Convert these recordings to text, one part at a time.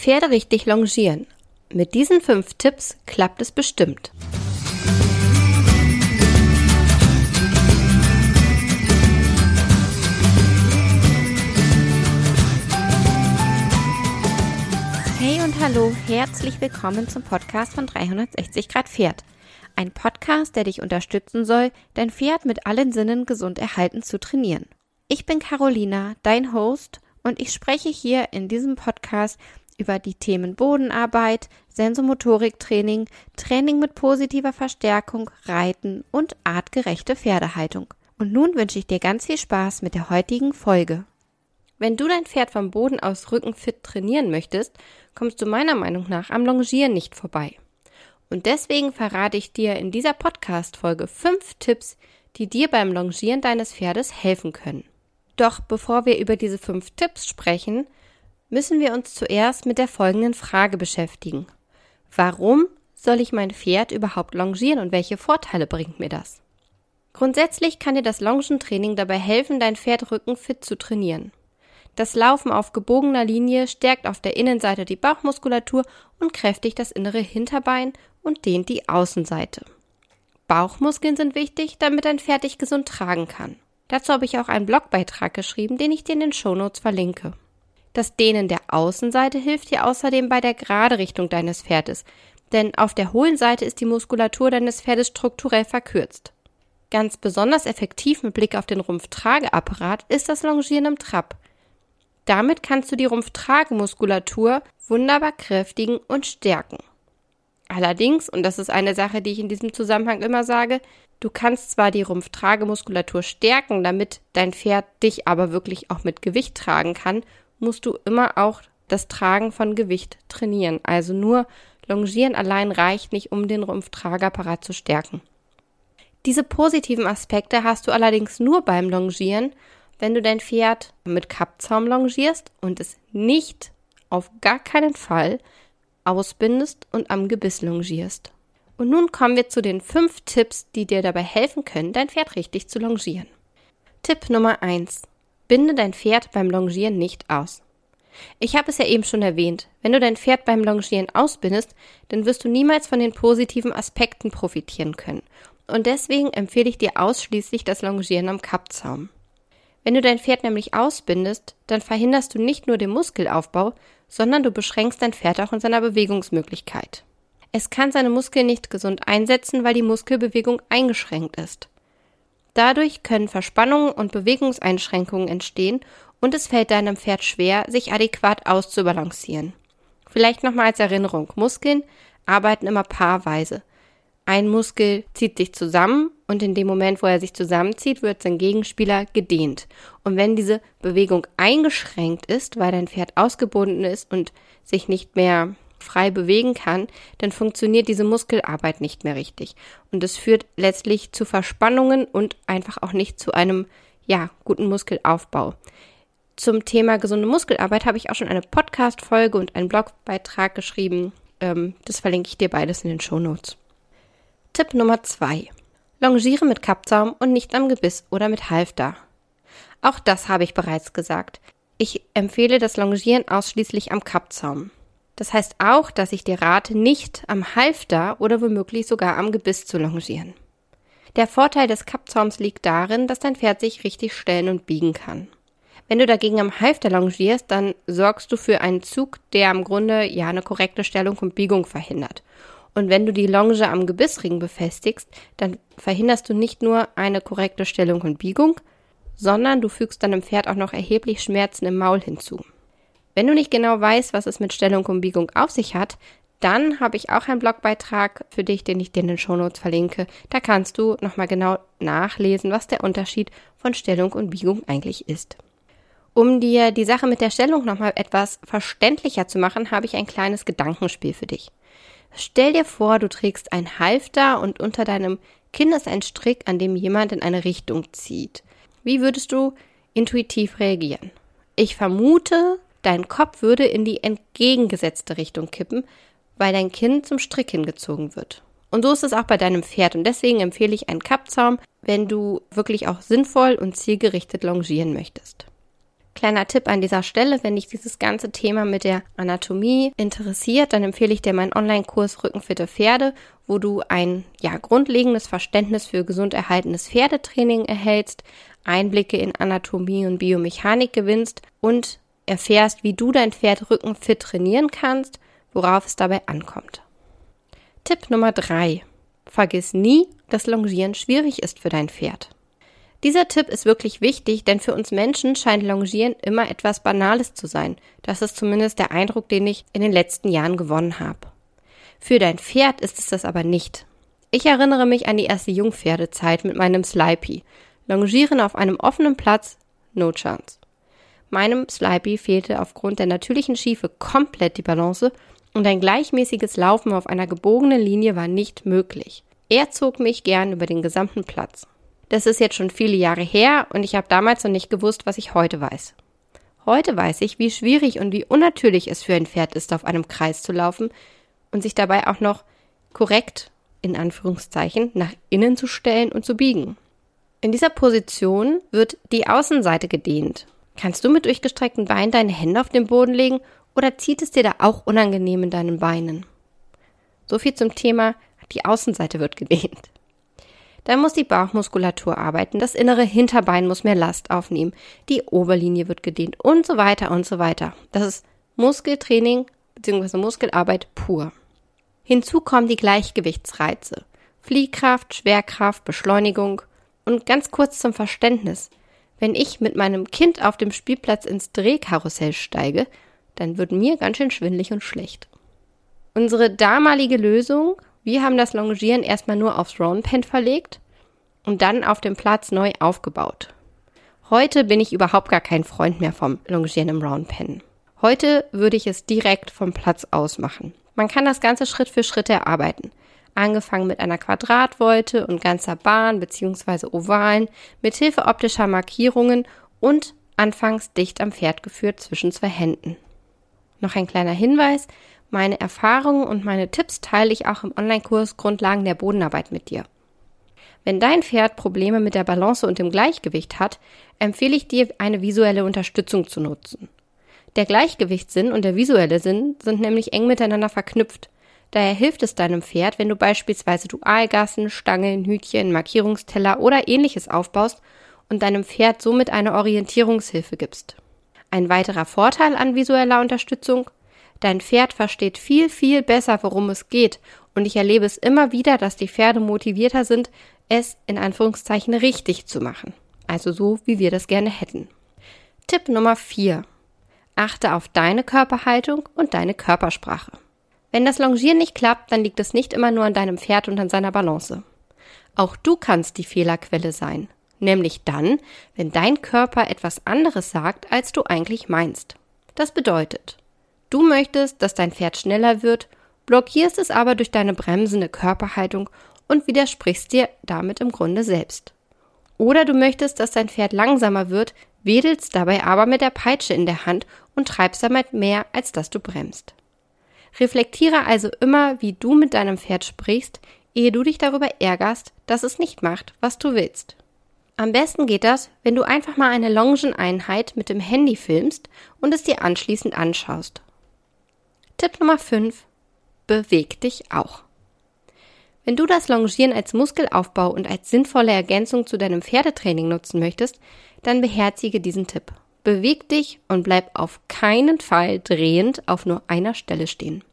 Pferde richtig longieren. Mit diesen fünf Tipps klappt es bestimmt. Hey und hallo, herzlich willkommen zum Podcast von 360 Grad Pferd. Ein Podcast, der dich unterstützen soll, dein Pferd mit allen Sinnen gesund erhalten zu trainieren. Ich bin Carolina, dein Host, und ich spreche hier in diesem Podcast über die Themen Bodenarbeit, Sensomotoriktraining, Training mit positiver Verstärkung, Reiten und artgerechte Pferdehaltung. Und nun wünsche ich dir ganz viel Spaß mit der heutigen Folge. Wenn du dein Pferd vom Boden aus rückenfit trainieren möchtest, kommst du meiner Meinung nach am Longieren nicht vorbei. Und deswegen verrate ich dir in dieser Podcast-Folge fünf Tipps, die dir beim Longieren deines Pferdes helfen können. Doch bevor wir über diese fünf Tipps sprechen, müssen wir uns zuerst mit der folgenden Frage beschäftigen. Warum soll ich mein Pferd überhaupt longieren und welche Vorteile bringt mir das? Grundsätzlich kann dir das Longentraining dabei helfen, dein Pferd rückenfit zu trainieren. Das Laufen auf gebogener Linie stärkt auf der Innenseite die Bauchmuskulatur und kräftigt das innere Hinterbein und dehnt die Außenseite. Bauchmuskeln sind wichtig, damit dein Pferd dich gesund tragen kann. Dazu habe ich auch einen Blogbeitrag geschrieben, den ich dir in den Shownotes verlinke. Das Dehnen der Außenseite hilft dir außerdem bei der gerade Richtung deines Pferdes, denn auf der hohlen Seite ist die Muskulatur deines Pferdes strukturell verkürzt. Ganz besonders effektiv mit Blick auf den Rumpftrageapparat ist das Longieren im Trab. Damit kannst du die Rumpftragemuskulatur wunderbar kräftigen und stärken. Allerdings, und das ist eine Sache, die ich in diesem Zusammenhang immer sage, Du kannst zwar die Rumpftragemuskulatur stärken, damit dein Pferd dich aber wirklich auch mit Gewicht tragen kann, musst du immer auch das Tragen von Gewicht trainieren. Also nur Longieren allein reicht nicht, um den Rumpftrageapparat zu stärken. Diese positiven Aspekte hast du allerdings nur beim Longieren, wenn du dein Pferd mit Kappzaum longierst und es nicht auf gar keinen Fall ausbindest und am Gebiss longierst. Und nun kommen wir zu den fünf Tipps, die dir dabei helfen können, dein Pferd richtig zu longieren. Tipp Nummer eins: Binde dein Pferd beim Longieren nicht aus. Ich habe es ja eben schon erwähnt. Wenn du dein Pferd beim Longieren ausbindest, dann wirst du niemals von den positiven Aspekten profitieren können. Und deswegen empfehle ich dir ausschließlich das Longieren am Kappzaum. Wenn du dein Pferd nämlich ausbindest, dann verhinderst du nicht nur den Muskelaufbau, sondern du beschränkst dein Pferd auch in seiner Bewegungsmöglichkeit. Es kann seine Muskeln nicht gesund einsetzen, weil die Muskelbewegung eingeschränkt ist. Dadurch können Verspannungen und Bewegungseinschränkungen entstehen und es fällt deinem Pferd schwer, sich adäquat auszubalancieren. Vielleicht nochmal als Erinnerung. Muskeln arbeiten immer paarweise. Ein Muskel zieht sich zusammen und in dem Moment, wo er sich zusammenzieht, wird sein Gegenspieler gedehnt. Und wenn diese Bewegung eingeschränkt ist, weil dein Pferd ausgebunden ist und sich nicht mehr frei bewegen kann, dann funktioniert diese Muskelarbeit nicht mehr richtig. Und es führt letztlich zu Verspannungen und einfach auch nicht zu einem, ja, guten Muskelaufbau. Zum Thema gesunde Muskelarbeit habe ich auch schon eine Podcast-Folge und einen Blogbeitrag geschrieben. Ähm, das verlinke ich dir beides in den Shownotes. Tipp Nummer zwei: Longiere mit Kappzaum und nicht am Gebiss oder mit Halfter. Auch das habe ich bereits gesagt. Ich empfehle das Longieren ausschließlich am Kappzaum. Das heißt auch, dass ich dir rate, nicht am Halfter oder womöglich sogar am Gebiss zu longieren. Der Vorteil des Kappzaums liegt darin, dass dein Pferd sich richtig stellen und biegen kann. Wenn du dagegen am Halfter longierst, dann sorgst du für einen Zug, der im Grunde ja eine korrekte Stellung und Biegung verhindert. Und wenn du die Longe am Gebissring befestigst, dann verhinderst du nicht nur eine korrekte Stellung und Biegung, sondern du fügst deinem Pferd auch noch erheblich Schmerzen im Maul hinzu. Wenn du nicht genau weißt, was es mit Stellung und Biegung auf sich hat, dann habe ich auch einen Blogbeitrag für dich, den ich dir in den Shownotes verlinke. Da kannst du nochmal genau nachlesen, was der Unterschied von Stellung und Biegung eigentlich ist. Um dir die Sache mit der Stellung nochmal etwas verständlicher zu machen, habe ich ein kleines Gedankenspiel für dich. Stell dir vor, du trägst ein Halfter und unter deinem Kinn ist ein Strick, an dem jemand in eine Richtung zieht. Wie würdest du intuitiv reagieren? Ich vermute, Dein Kopf würde in die entgegengesetzte Richtung kippen, weil dein Kinn zum Strick hingezogen wird. Und so ist es auch bei deinem Pferd. Und deswegen empfehle ich einen Kappzaum, wenn du wirklich auch sinnvoll und zielgerichtet longieren möchtest. Kleiner Tipp an dieser Stelle, wenn dich dieses ganze Thema mit der Anatomie interessiert, dann empfehle ich dir meinen Online-Kurs Rückenfitte Pferde, wo du ein ja, grundlegendes Verständnis für gesund erhaltenes Pferdetraining erhältst, Einblicke in Anatomie und Biomechanik gewinnst und erfährst, wie du dein Pferd rückenfit trainieren kannst, worauf es dabei ankommt. Tipp Nummer drei: Vergiss nie, dass Longieren schwierig ist für dein Pferd. Dieser Tipp ist wirklich wichtig, denn für uns Menschen scheint Longieren immer etwas Banales zu sein. Das ist zumindest der Eindruck, den ich in den letzten Jahren gewonnen habe. Für dein Pferd ist es das aber nicht. Ich erinnere mich an die erste Jungpferdezeit mit meinem Slipey. Longieren auf einem offenen Platz, no chance. Meinem Slipey fehlte aufgrund der natürlichen Schiefe komplett die Balance und ein gleichmäßiges Laufen auf einer gebogenen Linie war nicht möglich. Er zog mich gern über den gesamten Platz. Das ist jetzt schon viele Jahre her und ich habe damals noch nicht gewusst, was ich heute weiß. Heute weiß ich, wie schwierig und wie unnatürlich es für ein Pferd ist, auf einem Kreis zu laufen und sich dabei auch noch korrekt, in Anführungszeichen, nach innen zu stellen und zu biegen. In dieser Position wird die Außenseite gedehnt. Kannst du mit durchgestreckten Beinen deine Hände auf den Boden legen oder zieht es dir da auch unangenehm in deinen Beinen? So viel zum Thema, die Außenseite wird gedehnt. Dann muss die Bauchmuskulatur arbeiten, das innere Hinterbein muss mehr Last aufnehmen, die Oberlinie wird gedehnt und so weiter und so weiter. Das ist Muskeltraining bzw. Muskelarbeit pur. Hinzu kommen die Gleichgewichtsreize. Fliehkraft, Schwerkraft, Beschleunigung und ganz kurz zum Verständnis. Wenn ich mit meinem Kind auf dem Spielplatz ins Drehkarussell steige, dann wird mir ganz schön schwindlig und schlecht. Unsere damalige Lösung wir haben das Longieren erstmal nur aufs Round Pen verlegt und dann auf dem Platz neu aufgebaut. Heute bin ich überhaupt gar kein Freund mehr vom Longieren im Round Pen. Heute würde ich es direkt vom Platz aus machen. Man kann das Ganze Schritt für Schritt erarbeiten. Angefangen mit einer Quadratvolte und ganzer Bahn bzw. Ovalen mit Hilfe optischer Markierungen und anfangs dicht am Pferd geführt zwischen zwei Händen. Noch ein kleiner Hinweis, meine Erfahrungen und meine Tipps teile ich auch im Online-Kurs Grundlagen der Bodenarbeit mit dir. Wenn dein Pferd Probleme mit der Balance und dem Gleichgewicht hat, empfehle ich dir, eine visuelle Unterstützung zu nutzen. Der Gleichgewichtssinn und der visuelle Sinn sind nämlich eng miteinander verknüpft. Daher hilft es deinem Pferd, wenn du beispielsweise Dualgassen, Stangeln, Hütchen, Markierungsteller oder ähnliches aufbaust und deinem Pferd somit eine Orientierungshilfe gibst. Ein weiterer Vorteil an visueller Unterstützung, Dein Pferd versteht viel, viel besser, worum es geht. Und ich erlebe es immer wieder, dass die Pferde motivierter sind, es in Anführungszeichen richtig zu machen. Also so, wie wir das gerne hätten. Tipp Nummer 4. Achte auf deine Körperhaltung und deine Körpersprache. Wenn das Longieren nicht klappt, dann liegt es nicht immer nur an deinem Pferd und an seiner Balance. Auch du kannst die Fehlerquelle sein. Nämlich dann, wenn dein Körper etwas anderes sagt, als du eigentlich meinst. Das bedeutet, Du möchtest, dass dein Pferd schneller wird, blockierst es aber durch deine bremsende Körperhaltung und widersprichst dir damit im Grunde selbst. Oder du möchtest, dass dein Pferd langsamer wird, wedelst dabei aber mit der Peitsche in der Hand und treibst damit mehr, als dass du bremst. Reflektiere also immer, wie du mit deinem Pferd sprichst, ehe du dich darüber ärgerst, dass es nicht macht, was du willst. Am besten geht das, wenn du einfach mal eine Longeneinheit mit dem Handy filmst und es dir anschließend anschaust. Tipp Nummer 5. Beweg dich auch. Wenn du das Longieren als Muskelaufbau und als sinnvolle Ergänzung zu deinem Pferdetraining nutzen möchtest, dann beherzige diesen Tipp. Beweg dich und bleib auf keinen Fall drehend auf nur einer Stelle stehen.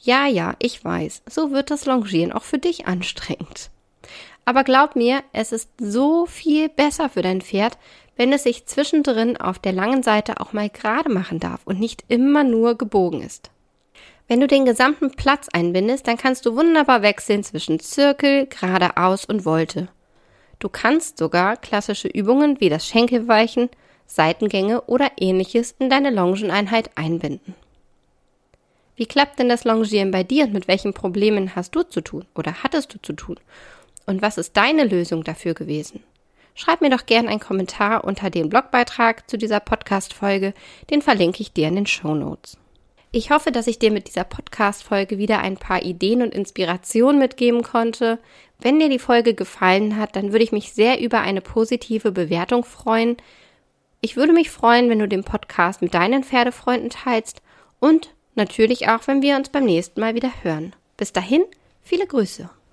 Ja, ja, ich weiß, so wird das Longieren auch für dich anstrengend. Aber glaub mir, es ist so viel besser für dein Pferd, wenn es sich zwischendrin auf der langen Seite auch mal gerade machen darf und nicht immer nur gebogen ist. Wenn du den gesamten Platz einbindest, dann kannst du wunderbar wechseln zwischen Zirkel, geradeaus und Wolte. Du kannst sogar klassische Übungen wie das Schenkelweichen, Seitengänge oder ähnliches in deine Longeneinheit einbinden. Wie klappt denn das Longieren bei dir und mit welchen Problemen hast du zu tun oder hattest du zu tun? Und was ist deine Lösung dafür gewesen? Schreib mir doch gern einen Kommentar unter dem Blogbeitrag zu dieser Podcast-Folge, den verlinke ich dir in den Show Notes. Ich hoffe, dass ich dir mit dieser Podcast-Folge wieder ein paar Ideen und Inspirationen mitgeben konnte. Wenn dir die Folge gefallen hat, dann würde ich mich sehr über eine positive Bewertung freuen. Ich würde mich freuen, wenn du den Podcast mit deinen Pferdefreunden teilst und natürlich auch, wenn wir uns beim nächsten Mal wieder hören. Bis dahin, viele Grüße.